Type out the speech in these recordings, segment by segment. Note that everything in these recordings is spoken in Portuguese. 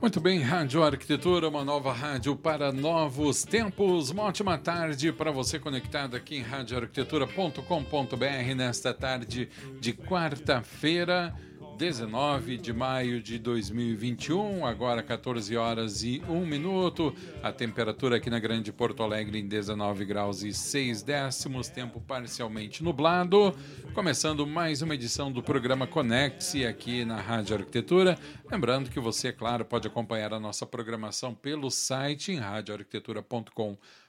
Muito bem, Rádio Arquitetura, uma nova rádio para novos tempos. Uma ótima tarde para você conectado aqui em radioarquitetura.com.br nesta tarde de quarta-feira. 19 de maio de 2021, agora 14 horas e 1 minuto. A temperatura aqui na Grande Porto Alegre em 19 graus e 6 décimos, tempo parcialmente nublado. Começando mais uma edição do programa Conecte-se aqui na Rádio Arquitetura. Lembrando que você, é claro, pode acompanhar a nossa programação pelo site em radioarquitetura.com.br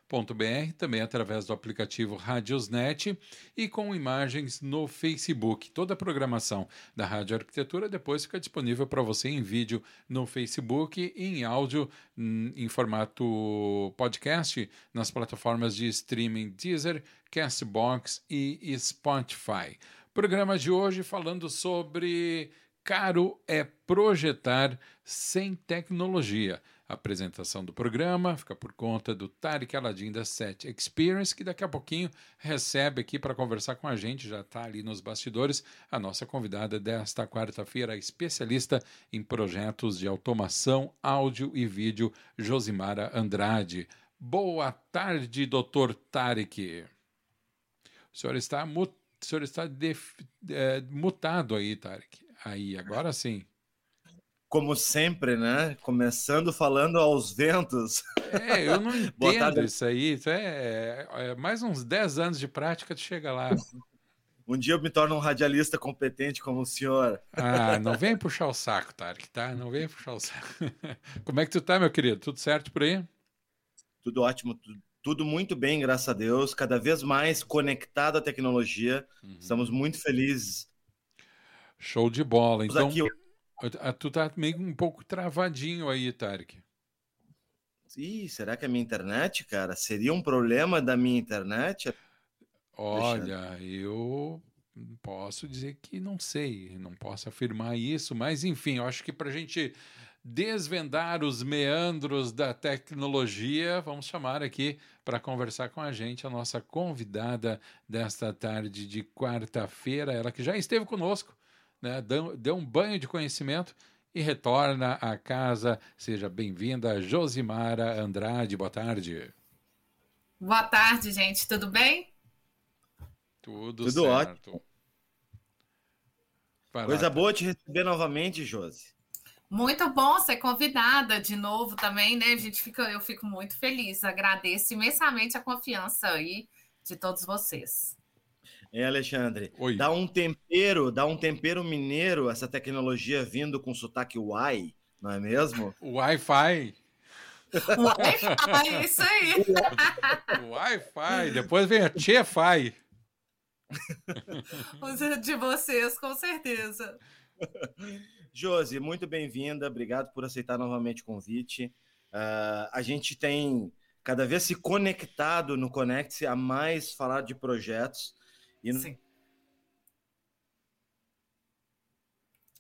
também através do aplicativo Radiosnet e com imagens no Facebook. Toda a programação da Rádio Arquitetura depois fica disponível para você em vídeo no Facebook e em áudio hum, em formato podcast nas plataformas de streaming Deezer, Castbox e Spotify. Programa de hoje falando sobre caro é projetar sem tecnologia. A apresentação do programa fica por conta do Tarek Aladim da Set Experience, que daqui a pouquinho recebe aqui para conversar com a gente, já está ali nos bastidores, a nossa convidada desta quarta-feira, especialista em projetos de automação, áudio e vídeo, Josimara Andrade. Boa tarde, doutor Tarek. O senhor está, senhor está é, mutado aí, Tarek. Aí, agora sim como sempre, né? Começando falando aos ventos. É, eu não entendo isso aí. Isso é, é, mais uns 10 anos de prática de chega lá. Um dia eu me torno um radialista competente como o senhor. Ah, não vem puxar o saco, Tarek, tá? Não vem puxar o saco. Como é que tu tá, meu querido? Tudo certo por aí? Tudo ótimo, tudo, tudo muito bem, graças a Deus. Cada vez mais conectado à tecnologia. Uhum. Estamos muito felizes. Show de bola. Então, aqui tu tá meio um pouco travadinho aí, Tarek. Ih, será que é a minha internet, cara? Seria um problema da minha internet? Olha, eu posso dizer que não sei, não posso afirmar isso, mas enfim, eu acho que para a gente desvendar os meandros da tecnologia, vamos chamar aqui para conversar com a gente a nossa convidada desta tarde de quarta-feira, ela que já esteve conosco né, dê um banho de conhecimento e retorna à casa. Seja bem-vinda, Josimara Andrade. Boa tarde. Boa tarde, gente. Tudo bem? Tudo, Tudo certo. ótimo. Coisa boa te receber novamente, Josi. Muito bom ser convidada de novo também, né? A gente fica, eu fico muito feliz. Agradeço imensamente a confiança aí de todos vocês. É, Alexandre. Oi. Dá um tempero, dá um tempero mineiro essa tecnologia vindo com sotaque Wi, não é mesmo? Wi-Fi. Wi-Fi, isso aí. Wi-Fi. Depois vem a Tchê-Fi. De vocês, com certeza. Josi, muito bem-vinda. Obrigado por aceitar novamente o convite. Uh, a gente tem cada vez se conectado no Conecte a mais falar de projetos. E... Sim.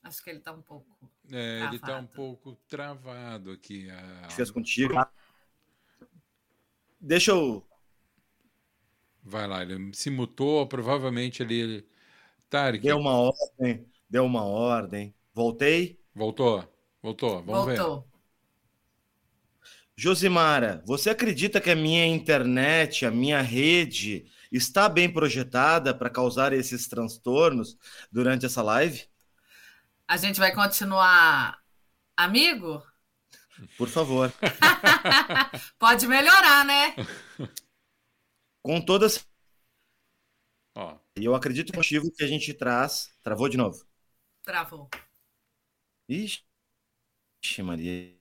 Acho que ele está um pouco. É, ele está um pouco travado aqui. A... Fez contigo. Deixa eu. Vai lá, ele se mutou, provavelmente ele. Tarek. Deu uma ordem, deu uma ordem. Voltei? Voltou, voltou, vamos Voltou. ver. Josimara, você acredita que a minha internet, a minha rede, está bem projetada para causar esses transtornos durante essa live? A gente vai continuar amigo? Por favor. Pode melhorar, né? Com todas. Ó. E eu acredito no motivo que a gente traz. Travou de novo? Travou. Ixi, Maria.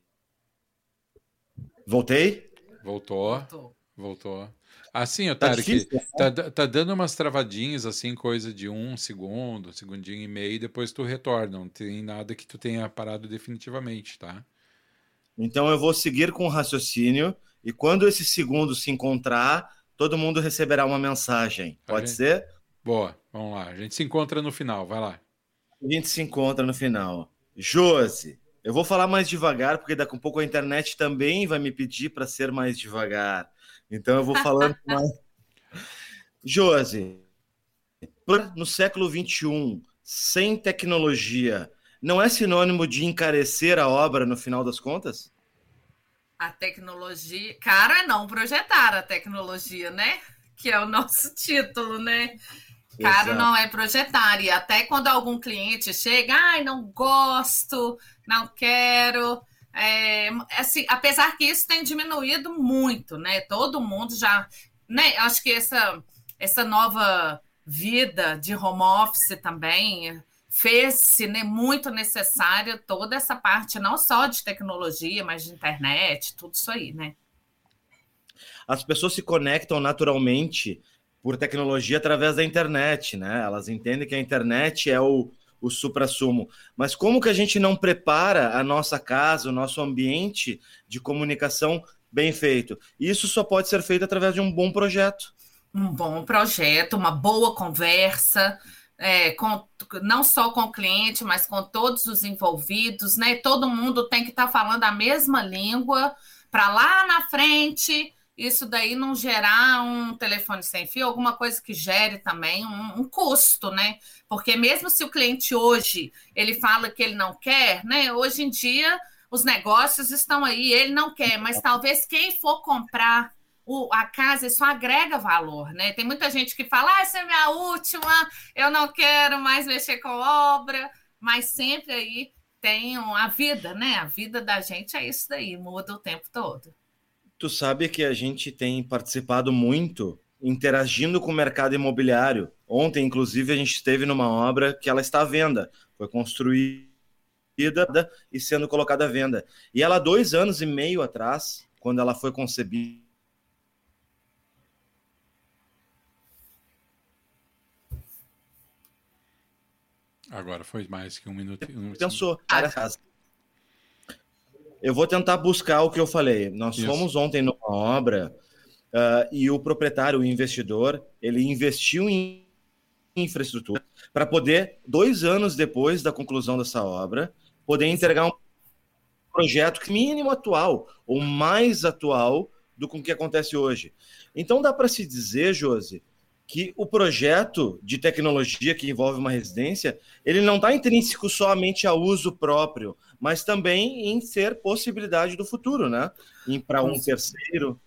Voltei? Voltou. Voltou. Voltou. Assim, Otário, tá, que tá, tá dando umas travadinhas, assim, coisa de um segundo, um segundinho e meio, e depois tu retorna. Não tem nada que tu tenha parado definitivamente, tá? Então eu vou seguir com o raciocínio e quando esse segundo se encontrar, todo mundo receberá uma mensagem. Pode gente... ser? Boa, vamos lá. A gente se encontra no final, vai lá. A gente se encontra no final. Josi, eu vou falar mais devagar, porque daqui a um pouco a internet também vai me pedir para ser mais devagar. Então eu vou falando mais. Josi, no século XXI, sem tecnologia, não é sinônimo de encarecer a obra no final das contas? A tecnologia. Cara, não projetar a tecnologia, né? Que é o nosso título, né? Caro Exato. não é projetar. E até quando algum cliente chega, ai, não gosto, não quero. É, assim, apesar que isso tem diminuído muito, né? Todo mundo já. Né? Acho que essa, essa nova vida de home office também fez-se né, muito necessária toda essa parte, não só de tecnologia, mas de internet, tudo isso aí, né? As pessoas se conectam naturalmente por tecnologia através da internet, né? Elas entendem que a internet é o, o supra-sumo. Mas como que a gente não prepara a nossa casa, o nosso ambiente de comunicação bem feito? Isso só pode ser feito através de um bom projeto um bom projeto, uma boa conversa, é, com, não só com o cliente, mas com todos os envolvidos, né? Todo mundo tem que estar tá falando a mesma língua para lá na frente isso daí não gerar um telefone sem fio, alguma coisa que gere também um, um, custo, né? Porque mesmo se o cliente hoje ele fala que ele não quer, né? Hoje em dia os negócios estão aí, ele não quer, mas talvez quem for comprar o, a casa, isso agrega valor, né? Tem muita gente que fala, ah, essa é minha última, eu não quero mais mexer com obra, mas sempre aí tem a vida, né? A vida da gente é isso daí, muda o tempo todo. Tu sabe que a gente tem participado muito interagindo com o mercado imobiliário. Ontem, inclusive, a gente esteve numa obra que ela está à venda, foi construída e sendo colocada à venda. E ela, dois anos e meio atrás, quando ela foi concebida, Agora foi mais que um minuto. Um Pensou, Eu vou tentar buscar o que eu falei. Nós Isso. fomos ontem numa obra uh, e o proprietário, o investidor, ele investiu em infraestrutura para poder, dois anos depois da conclusão dessa obra, poder entregar um projeto mínimo atual, ou mais atual do que acontece hoje. Então dá para se dizer, Josi, que o projeto de tecnologia que envolve uma residência, ele não está intrínseco somente ao uso próprio, mas também em ser possibilidade do futuro, né? Para um terceiro.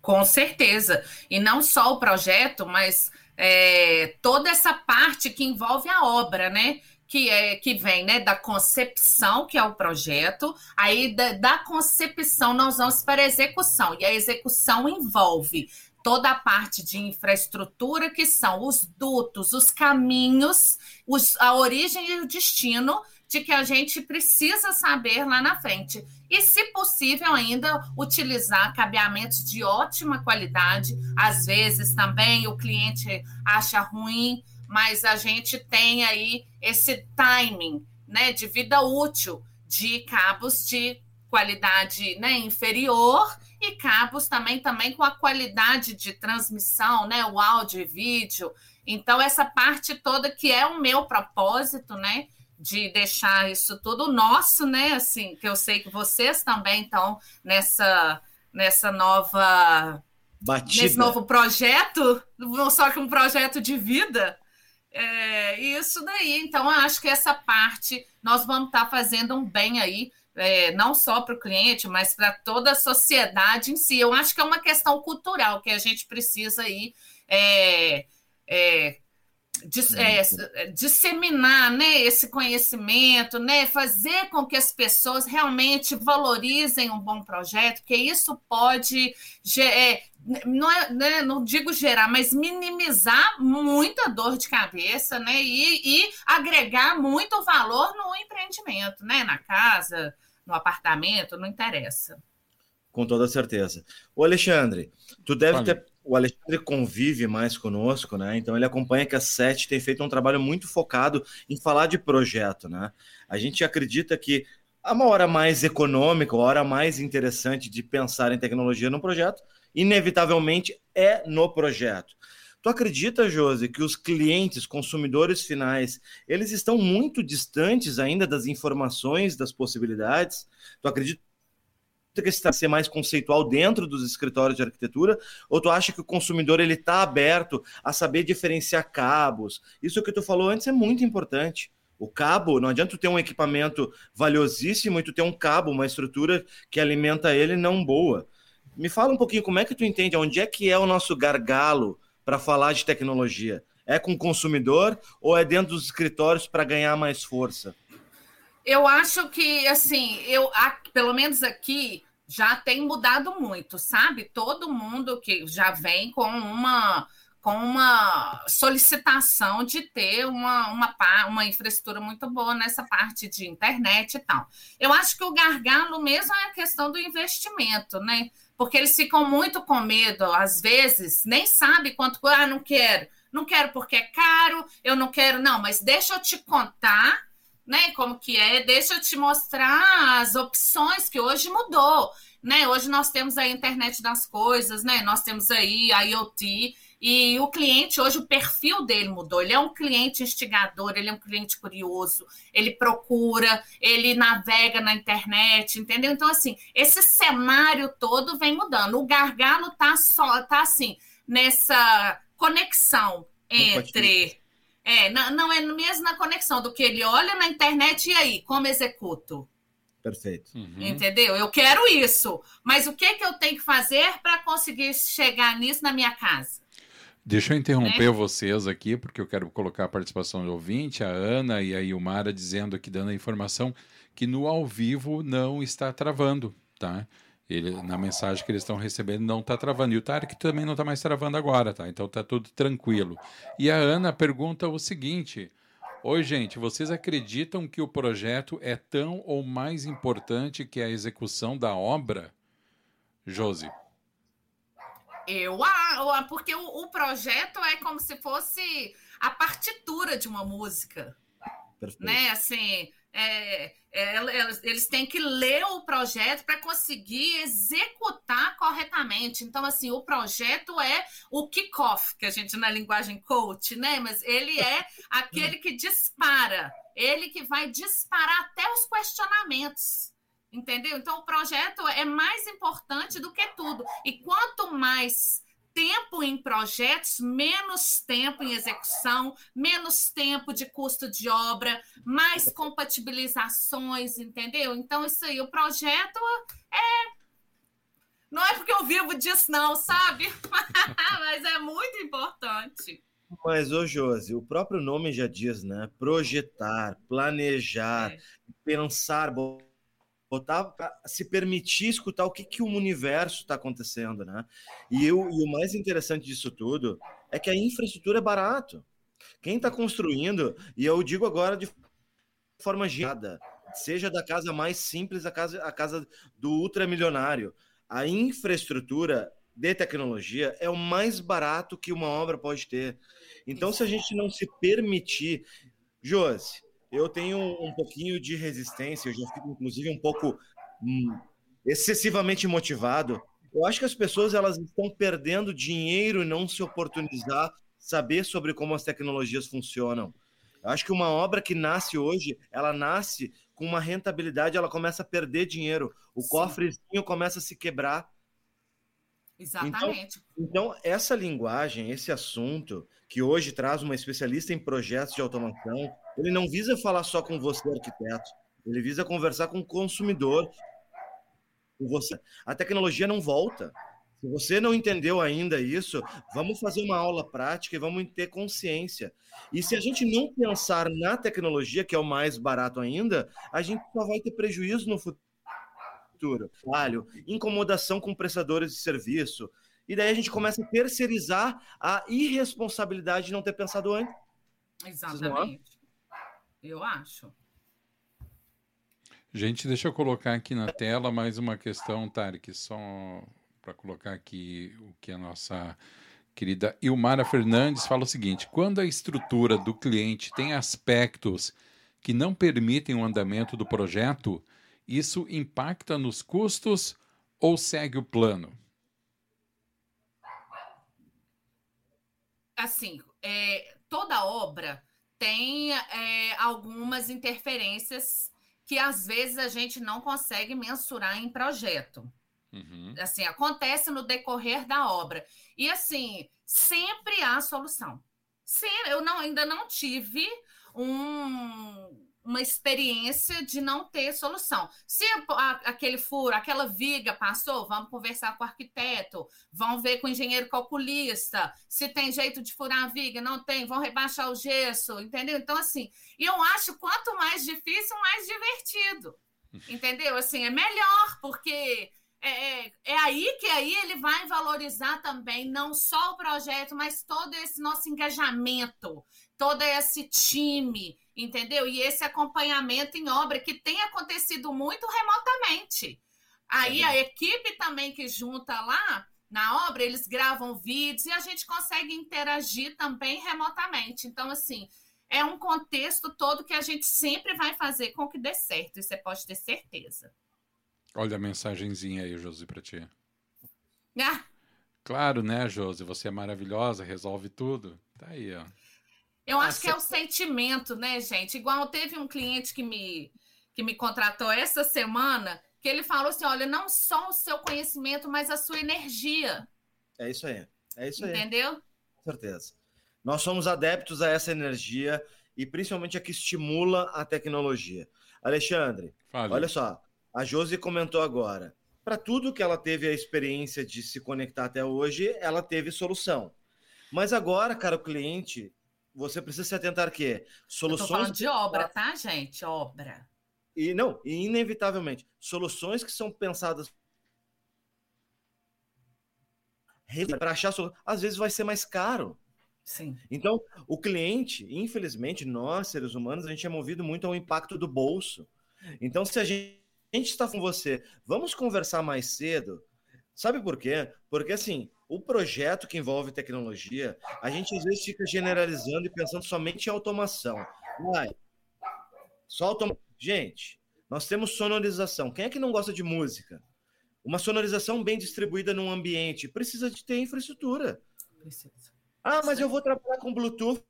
Com certeza. E não só o projeto, mas é, toda essa parte que envolve a obra, né? Que, é, que vem né, da concepção, que é o projeto, aí da, da concepção nós vamos para a execução, e a execução envolve toda a parte de infraestrutura, que são os dutos, os caminhos, os, a origem e o destino de que a gente precisa saber lá na frente. E, se possível, ainda utilizar cabeamentos de ótima qualidade. Às vezes também o cliente acha ruim, mas a gente tem aí esse timing né, de vida útil de cabos de qualidade né, inferior e cabos também, também com a qualidade de transmissão, né? O áudio e vídeo. Então, essa parte toda que é o meu propósito, né? De deixar isso tudo nosso, né? Assim, que eu sei que vocês também estão nessa, nessa nova. Batida. Nesse novo projeto, só que um projeto de vida. É, isso daí, então, acho que essa parte nós vamos estar tá fazendo um bem aí é, não só para o cliente, mas para toda a sociedade em si. Eu acho que é uma questão cultural que a gente precisa aí é, é, dis, é, disseminar né, esse conhecimento, né, fazer com que as pessoas realmente valorizem um bom projeto, que isso pode é, não, é, né, não digo gerar, mas minimizar muita dor de cabeça, né? E, e, agregar muito valor no empreendimento, né? Na casa, no apartamento, não interessa. Com toda certeza. O Alexandre, tu deve Olha. ter. O Alexandre convive mais conosco, né? Então ele acompanha que a SET tem feito um trabalho muito focado em falar de projeto, né? A gente acredita que uma hora mais econômica, a hora mais interessante de pensar em tecnologia no projeto, inevitavelmente é no projeto. Tu acredita, Josi, que os clientes, consumidores finais, eles estão muito distantes ainda das informações, das possibilidades? Tu acredita que está ser mais conceitual dentro dos escritórios de arquitetura, ou tu acha que o consumidor ele está aberto a saber diferenciar cabos? Isso que tu falou antes é muito importante. O cabo, não adianta tu ter um equipamento valiosíssimo e tu ter um cabo, uma estrutura que alimenta ele não boa. Me fala um pouquinho como é que tu entende, onde é que é o nosso gargalo para falar de tecnologia? É com o consumidor ou é dentro dos escritórios para ganhar mais força? Eu acho que, assim, eu, pelo menos aqui, já tem mudado muito, sabe? Todo mundo que já vem com uma com uma solicitação de ter uma, uma, uma infraestrutura muito boa nessa parte de internet e tal. Eu acho que o gargalo mesmo é a questão do investimento, né? Porque eles ficam muito com medo, às vezes, nem sabe quanto, ah, não quero, não quero porque é caro, eu não quero, não, mas deixa eu te contar, né, como que é, deixa eu te mostrar as opções que hoje mudou, né? Hoje nós temos a internet das coisas, né? Nós temos aí a IoT, e o cliente, hoje, o perfil dele mudou. Ele é um cliente instigador, ele é um cliente curioso, ele procura, ele navega na internet, entendeu? Então, assim, esse cenário todo vem mudando. O gargalo tá só, tá assim, nessa conexão entre. É, não, não é mesmo na conexão do que ele olha na internet e aí, como executo? Perfeito. Uhum. Entendeu? Eu quero isso. Mas o que, que eu tenho que fazer para conseguir chegar nisso na minha casa? Deixa eu interromper né? vocês aqui, porque eu quero colocar a participação do ouvinte, a Ana e a Ilmara dizendo aqui, dando a informação que no ao vivo não está travando, tá? Ele, na mensagem que eles estão recebendo não está travando. E o Tarek também não está mais travando agora, tá? Então está tudo tranquilo. E a Ana pergunta o seguinte: Oi, gente, vocês acreditam que o projeto é tão ou mais importante que a execução da obra? Josi. Eu, ah, porque o, o, projeto é como se fosse a partitura de uma música. Perfeito. Né? Assim, é, é, eles têm que ler o projeto para conseguir executar corretamente. Então, assim, o projeto é o kickoff, que a gente na linguagem coach, né? Mas ele é aquele que dispara, ele que vai disparar até os questionamentos. Entendeu? Então, o projeto é mais importante do que tudo. E quanto mais tempo em projetos, menos tempo em execução, menos tempo de custo de obra, mais compatibilizações, entendeu? Então, isso aí, o projeto é. Não é porque eu vivo disso, não, sabe? Mas é muito importante. Mas, ô Josi, o próprio nome já diz, né? Projetar, planejar, é. pensar botar se permitir escutar o que, que o universo está acontecendo, né? E, eu, e o mais interessante disso tudo é que a infraestrutura é barato. Quem está construindo, e eu digo agora de forma girada, seja da casa mais simples a casa, a casa do ultramilionário, a infraestrutura de tecnologia é o mais barato que uma obra pode ter. Então, se a gente não se permitir. Josi, eu tenho um pouquinho de resistência, eu já fico, inclusive, um pouco hum, excessivamente motivado. Eu acho que as pessoas elas estão perdendo dinheiro e não se oportunizar, saber sobre como as tecnologias funcionam. Eu acho que uma obra que nasce hoje, ela nasce com uma rentabilidade, ela começa a perder dinheiro. O Sim. cofrezinho começa a se quebrar. Exatamente. Então, então, essa linguagem, esse assunto, que hoje traz uma especialista em projetos de automação, ele não visa falar só com você, arquiteto. Ele visa conversar com o consumidor. Com você. A tecnologia não volta. Se você não entendeu ainda isso, vamos fazer uma aula prática e vamos ter consciência. E se a gente não pensar na tecnologia, que é o mais barato ainda, a gente só vai ter prejuízo no futuro. Trabalho, incomodação com prestadores de serviço. E daí a gente começa a terceirizar a irresponsabilidade de não ter pensado antes. Exatamente. Eu acho. Gente, deixa eu colocar aqui na tela mais uma questão, Tarek, só para colocar aqui o que a nossa querida Ilmara Fernandes fala o seguinte: quando a estrutura do cliente tem aspectos que não permitem o andamento do projeto, Isso impacta nos custos ou segue o plano? Assim, é, toda obra tem é, algumas interferências que às vezes a gente não consegue mensurar em projeto. Uhum. Assim, acontece no decorrer da obra. E assim, sempre há solução. Sim, eu não, ainda não tive um, uma experiência de não ter solução. Se a, aquele furo, aquela viga passou, vamos conversar com o arquiteto, vão ver com o engenheiro calculista, se tem jeito de furar a viga, não tem, vão rebaixar o gesso, entendeu? Então, assim, eu acho quanto mais difícil, mais divertido. Entendeu? Assim, é melhor, porque é, é, é, aí que aí ele vai valorizar também não só o projeto, mas todo esse nosso engajamento, todo esse time, entendeu? E esse acompanhamento em obra que tem acontecido muito remotamente. Aí é a equipe também que junta lá na obra, eles gravam vídeos e a gente consegue interagir também remotamente. Então, assim, é um contexto todo que a gente sempre vai fazer com que dê certo, isso você pode ter certeza. Olha a mensagenzinha aí, Josi, para ti. Ah. Claro, né, Josi? Você é maravilhosa, resolve tudo. Tá aí, ó. Eu acho que é o sentimento, né, gente? Igual teve um cliente que me, que me contratou essa semana, que ele falou assim: olha, não só o seu conhecimento, mas a sua energia. É isso aí. É isso aí. Entendeu? Com certeza. Nós somos adeptos a essa energia e principalmente a que estimula a tecnologia. Alexandre, Fale. olha só, a Josi comentou agora. Para tudo que ela teve a experiência de se conectar até hoje, ela teve solução. Mas agora, cara, o cliente você precisa se atentar que soluções. Eu falando de obra, tá, gente? Obra. E não, e inevitavelmente, soluções que são pensadas para achar às vezes vai ser mais caro. Sim. Então, o cliente, infelizmente, nós, seres humanos, a gente é movido muito ao impacto do bolso. Então, se a gente está com você, vamos conversar mais cedo. Sabe por quê? Porque assim, o projeto que envolve tecnologia, a gente às vezes fica generalizando e pensando somente em automação. Uai, só automação. Gente, nós temos sonorização. Quem é que não gosta de música? Uma sonorização bem distribuída num ambiente precisa de ter infraestrutura. Precisa. Ah, mas eu vou trabalhar com Bluetooth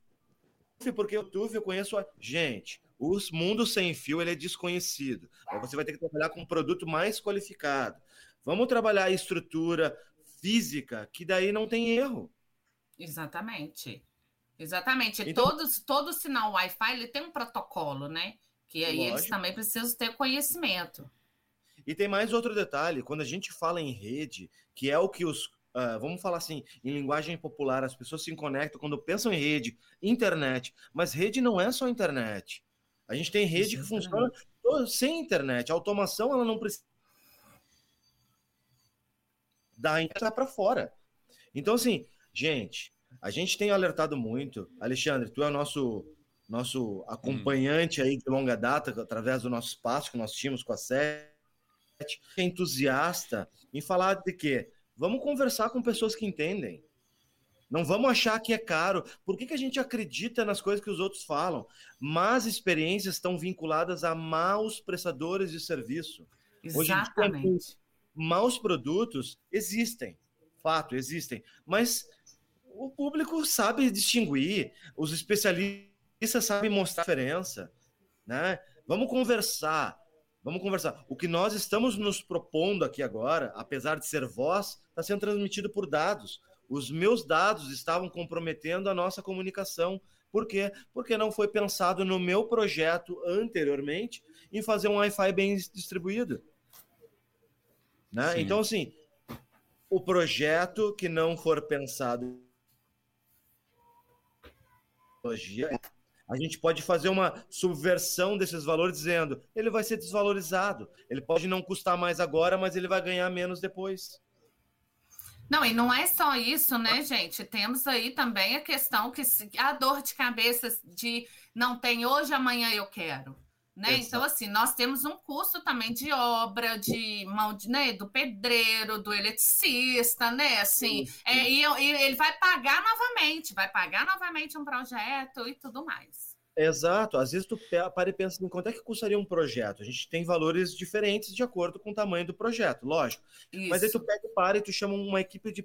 porque o Bluetooth eu conheço. A... Gente, o mundo sem fio ele é desconhecido. Você vai ter que trabalhar com um produto mais qualificado. Vamos trabalhar a estrutura, física, que daí não tem erro. Exatamente. Exatamente. Então, Todos, todo sinal Wi-Fi ele tem um protocolo, né? Que aí lógico. eles também precisam ter conhecimento. E tem mais outro detalhe: quando a gente fala em rede, que é o que os. Uh, vamos falar assim, em linguagem popular, as pessoas se conectam quando pensam em rede, internet. Mas rede não é só internet. A gente tem rede que funciona sem internet. A automação ela não precisa da entrar para fora. Então, assim, gente, a gente tem alertado muito. Alexandre, tu é o nosso, nosso acompanhante aí de longa data, através do nosso espaço que nós tínhamos com a SET, entusiasta em falar de quê? Vamos conversar com pessoas que entendem. Não vamos achar que é caro. Por que, que a gente acredita nas coisas que os outros falam? Más experiências estão vinculadas a maus prestadores de serviço. Exatamente. Hoje, maus produtos existem, fato, existem, mas o público sabe distinguir, os especialistas sabem mostrar a diferença, né? Vamos conversar, vamos conversar. O que nós estamos nos propondo aqui agora, apesar de ser voz, está sendo transmitido por dados. Os meus dados estavam comprometendo a nossa comunicação. Por quê? Porque não foi pensado no meu projeto anteriormente em fazer um Wi-Fi bem distribuído. Né? Então, assim, o projeto que não for pensado a gente pode fazer uma subversão desses valores dizendo ele vai ser desvalorizado. Ele pode não custar mais agora, mas ele vai ganhar menos depois. Não, e não é só isso, né, gente? Temos aí também a questão que a dor de cabeça de não tem hoje, amanhã eu quero. Né? Então, assim, nós temos um custo também de obra, de mão de, né, do pedreiro, do eletricista, né? Assim, é, e, e, ele vai pagar novamente, vai pagar novamente um projeto e tudo mais. Exato. Às vezes tu para e pensa em quanto é que custaria um projeto. A gente tem valores diferentes de acordo com o tamanho do projeto, lógico. Isso. Mas aí tu pega e para e tu chama uma equipe de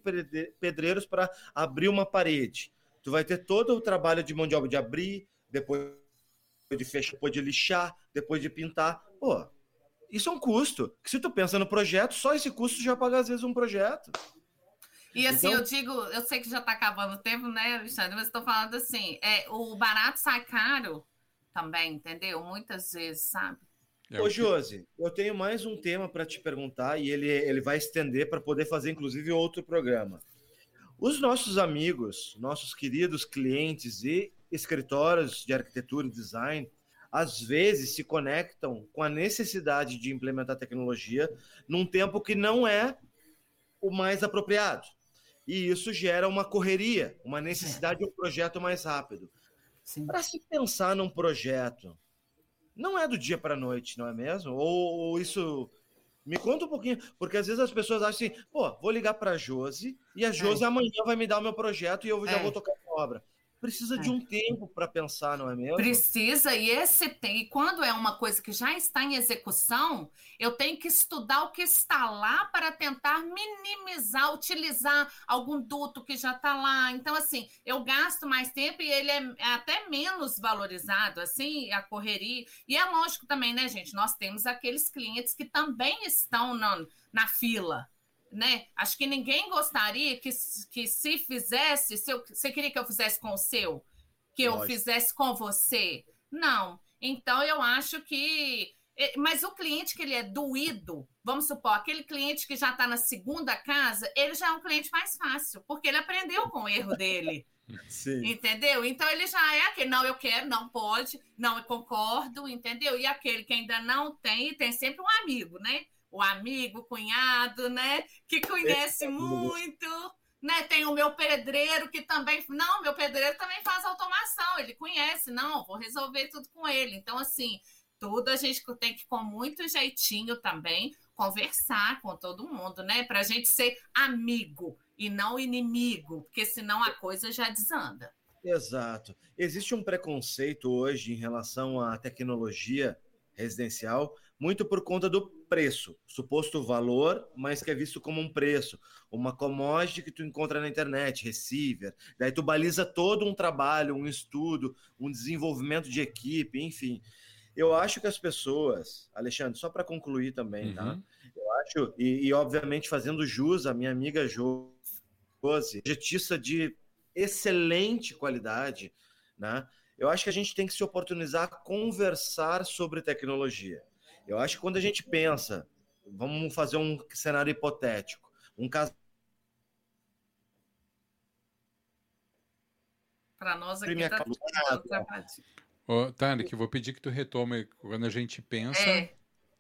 pedreiros para abrir uma parede. Tu vai ter todo o trabalho de mão de obra de abrir, depois de fechar, depois de lixar, depois de pintar. Pô, isso é um custo. Que se tu pensa no projeto, só esse custo já paga às vezes um projeto. E assim, então... eu digo, eu sei que já está acabando o tempo, né, Alexandre? Mas estou falando assim, é, o barato sai caro também, entendeu? Muitas vezes, sabe? É Ô, Josi, eu tenho mais um tema para te perguntar e ele, ele vai estender para poder fazer, inclusive, outro programa. Os nossos amigos, nossos queridos clientes e escritórios de arquitetura e design, às vezes se conectam com a necessidade de implementar tecnologia num tempo que não é o mais apropriado e isso gera uma correria, uma necessidade de um projeto mais rápido. Para se pensar num projeto, não é do dia para a noite, não é mesmo? Ou, ou, isso. Me conta um pouquinho, porque às vezes as pessoas acham assim, pô, vou ligar para a Josi e a Josi é. amanhã vai me dar o meu projeto e eu já é. vou tocar a obra precisa de é. um tempo para pensar, não é mesmo? Precisa, e esse tem, e quando é uma coisa que já está em execução, eu tenho que estudar o que está lá para tentar minimizar, utilizar algum duto que já está lá. Então, assim, eu gasto mais tempo e ele é, é até menos valorizado, assim, a correria. E é lógico também, né, gente? Nós temos aqueles clientes que também estão na, na fila né? Acho que ninguém gostaria que, que se fizesse, se eu, você queria que eu fizesse com o seu, que Lógico. eu fizesse com você. Não. Então eu acho que. Mas o cliente que ele é doído, vamos supor, aquele cliente que já está na segunda casa, ele já é um cliente mais fácil, porque ele aprendeu com o erro dele. Sim. Entendeu? Então ele já é aquele, não, eu quero, não pode, não, eu concordo, entendeu? E aquele que ainda não tem, tem sempre um amigo, né? O amigo, o cunhado, né? Que conhece é, muito. Né? Tem o meu pedreiro que também. Não, meu pedreiro também faz automação, ele conhece, não, vou resolver tudo com ele. Então, assim, tudo a gente tem que, com muito jeitinho também, conversar com todo mundo, né? Para a gente ser amigo e não inimigo, porque senão a coisa já desanda. Exato. Existe um preconceito hoje em relação à tecnologia residencial, muito por conta do preço, suposto valor, mas que é visto como um preço, uma commodity que tu encontra na internet, receiver, daí tu baliza todo um trabalho, um estudo, um desenvolvimento de equipe, enfim. Eu acho que as pessoas, Alexandre, só para concluir também, tá? uhum. tá? Eu acho, e, e, obviamente fazendo jus à minha amiga Josi, jetista de excelente qualidade, né? Eu acho que a gente tem que se oportunizar a conversar sobre tecnologia. Eu acho que quando a gente pensa, vamos fazer um cenário hipotético, um caso para nós aqui está Ô, Tarek, vou pedir que tu retome quando a gente pensa. É.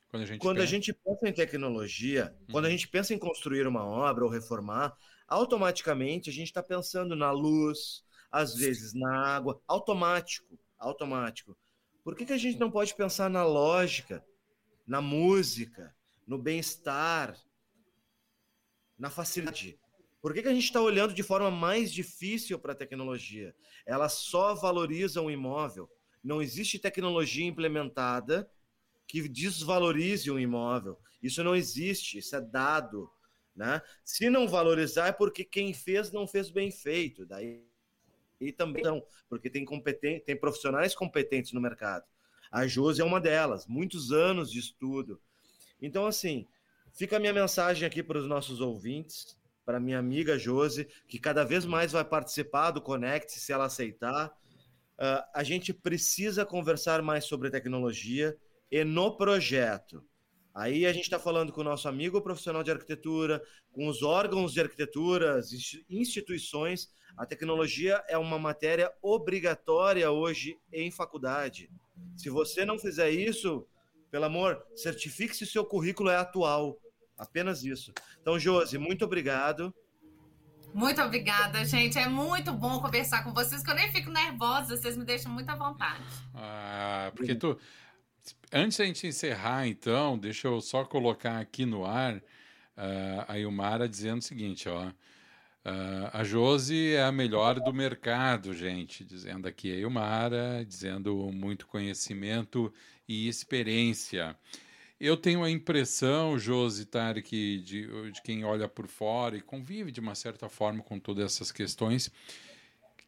Quando, a gente, quando pensa... a gente pensa em tecnologia, uhum. quando a gente pensa em construir uma obra ou reformar, automaticamente a gente está pensando na luz, às vezes na água, automático, automático. Por que, que a gente não pode pensar na lógica? Na música, no bem-estar, na facilidade. Por que, que a gente está olhando de forma mais difícil para a tecnologia? Ela só valoriza um imóvel. Não existe tecnologia implementada que desvalorize um imóvel. Isso não existe, isso é dado. Né? Se não valorizar é porque quem fez não fez bem feito. Daí e também não, porque tem, competen tem profissionais competentes no mercado. A Josi é uma delas, muitos anos de estudo. Então, assim, fica a minha mensagem aqui para os nossos ouvintes, para minha amiga Josi, que cada vez mais vai participar do Connect, se ela aceitar. Uh, a gente precisa conversar mais sobre tecnologia e no projeto. Aí a gente está falando com o nosso amigo profissional de arquitetura, com os órgãos de arquitetura, instituições. A tecnologia é uma matéria obrigatória hoje em faculdade. Se você não fizer isso, pelo amor, certifique se o seu currículo é atual. Apenas isso. Então, Josi, muito obrigado. Muito obrigada, gente. É muito bom conversar com vocês, que eu nem fico nervosa, vocês me deixam muito à vontade. Ah, porque tu. Antes da gente encerrar, então, deixa eu só colocar aqui no ar uh, a Ilmara dizendo o seguinte, ó. Uh, a Josi é a melhor do mercado, gente, dizendo aqui a Ilmara, dizendo muito conhecimento e experiência. Eu tenho a impressão, Josi Tarek, de, de quem olha por fora e convive de uma certa forma com todas essas questões,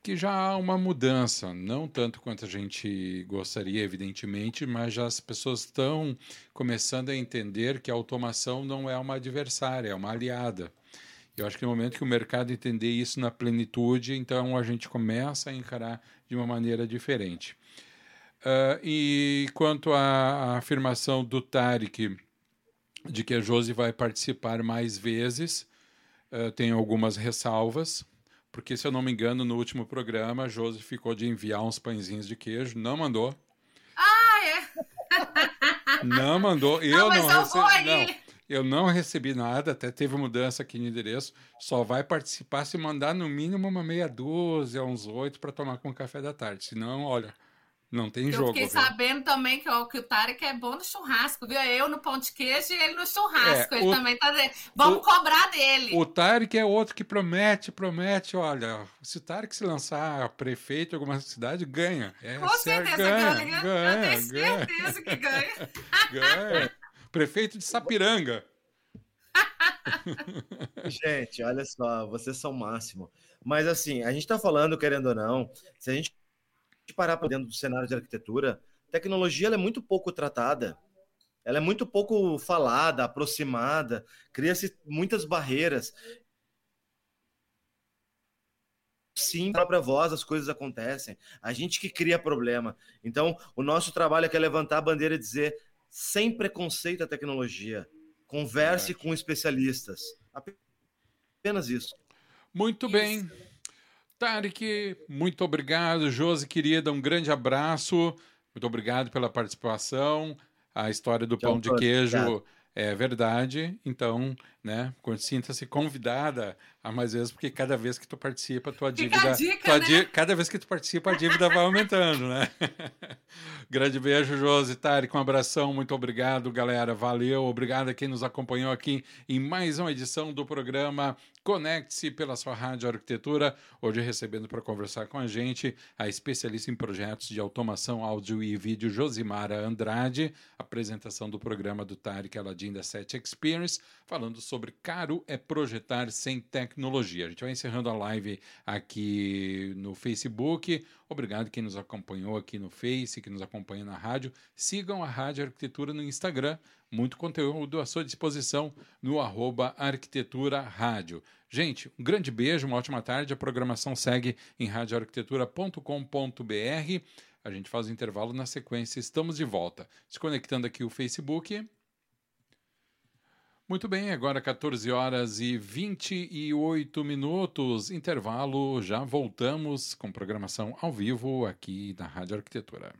que já há uma mudança, não tanto quanto a gente gostaria, evidentemente, mas já as pessoas estão começando a entender que a automação não é uma adversária, é uma aliada. Eu acho que no momento que o mercado entender isso na plenitude, então a gente começa a encarar de uma maneira diferente. Uh, e quanto à, afirmação do Tarek de que a Josi vai participar mais vezes, uh, tem algumas ressalvas, porque se eu não me engano, no último programa a Josi ficou de enviar uns pãezinhos de queijo, não mandou. Ah, é? Não mandou. Eu não, não recebi. Não, eu não recebi nada, até teve mudança aqui no endereço. Só vai participar se mandar no mínimo uma meia dúzia, uns oito para tomar com café da tarde. Senão, olha, não tem eu jogo. Eu fiquei viu? sabendo também que, ó, que o Tarek é bom no churrasco, viu? Eu no pão de queijo e ele no churrasco. É, ele o, também tá. Vamos o, cobrar dele. O Tarek é outro que promete, promete. Olha, se o Tarek se lançar prefeito de alguma cidade, ganha. É, Com certeza ganha. ganha, ganha eu tenho certeza que ganha. ganha. Prefeito de Sapiranga. gente, olha só, vocês são o máximo. Mas assim, a gente tá falando, querendo ou não, se a gente parar por dentro do cenário de arquitetura, tecnologia é muito pouco tratada. Ela é muito pouco falada, aproximada, cria-se muitas barreiras. Sim, a própria voz as coisas acontecem. A gente que cria problema. Então, o nosso trabalho é levantar a bandeira e dizer sem preconceito a tecnologia. Converse é. com especialistas. Apenas isso. Muito bem. Tarek, muito obrigado. Josi, querida, um grande abraço. Muito obrigado pela participação. A história do Tchau, pão de queijo obrigado. É verdade. Então, né, sinta-se convidada a mais vezes, porque cada vez que tu participa, tua dívida. Dica, tua né? cada vez que tu participa, a dívida vai aumentando, né? Grande beijo, Josi Tarek, um abração, muito obrigado, galera. Valeu, obrigado a quem nos acompanhou aqui em mais uma edição do programa Conecte-se pela sua rádio arquitetura. Hoje recebendo para conversar com a gente a especialista em projetos de automação, áudio e vídeo, Josimara Andrade. Apresentação do programa do Tarek Aladim da Set Experience, falando sobre caro é projetar sem tecnologia. A gente vai encerrando a live aqui no Facebook. Obrigado quem nos acompanhou aqui no Face, que nos acompanha na rádio. Sigam a Rádio Arquitetura no Instagram muito conteúdo à sua disposição no arroba Arquitetura Rádio. Gente, um grande beijo, uma ótima tarde. A programação segue em radioarquitetura.com.br. A gente faz o intervalo na sequência. Estamos de volta. Se conectando aqui o Facebook. Muito bem, agora 14 horas e 28 minutos. Intervalo, já voltamos com programação ao vivo aqui na Rádio Arquitetura.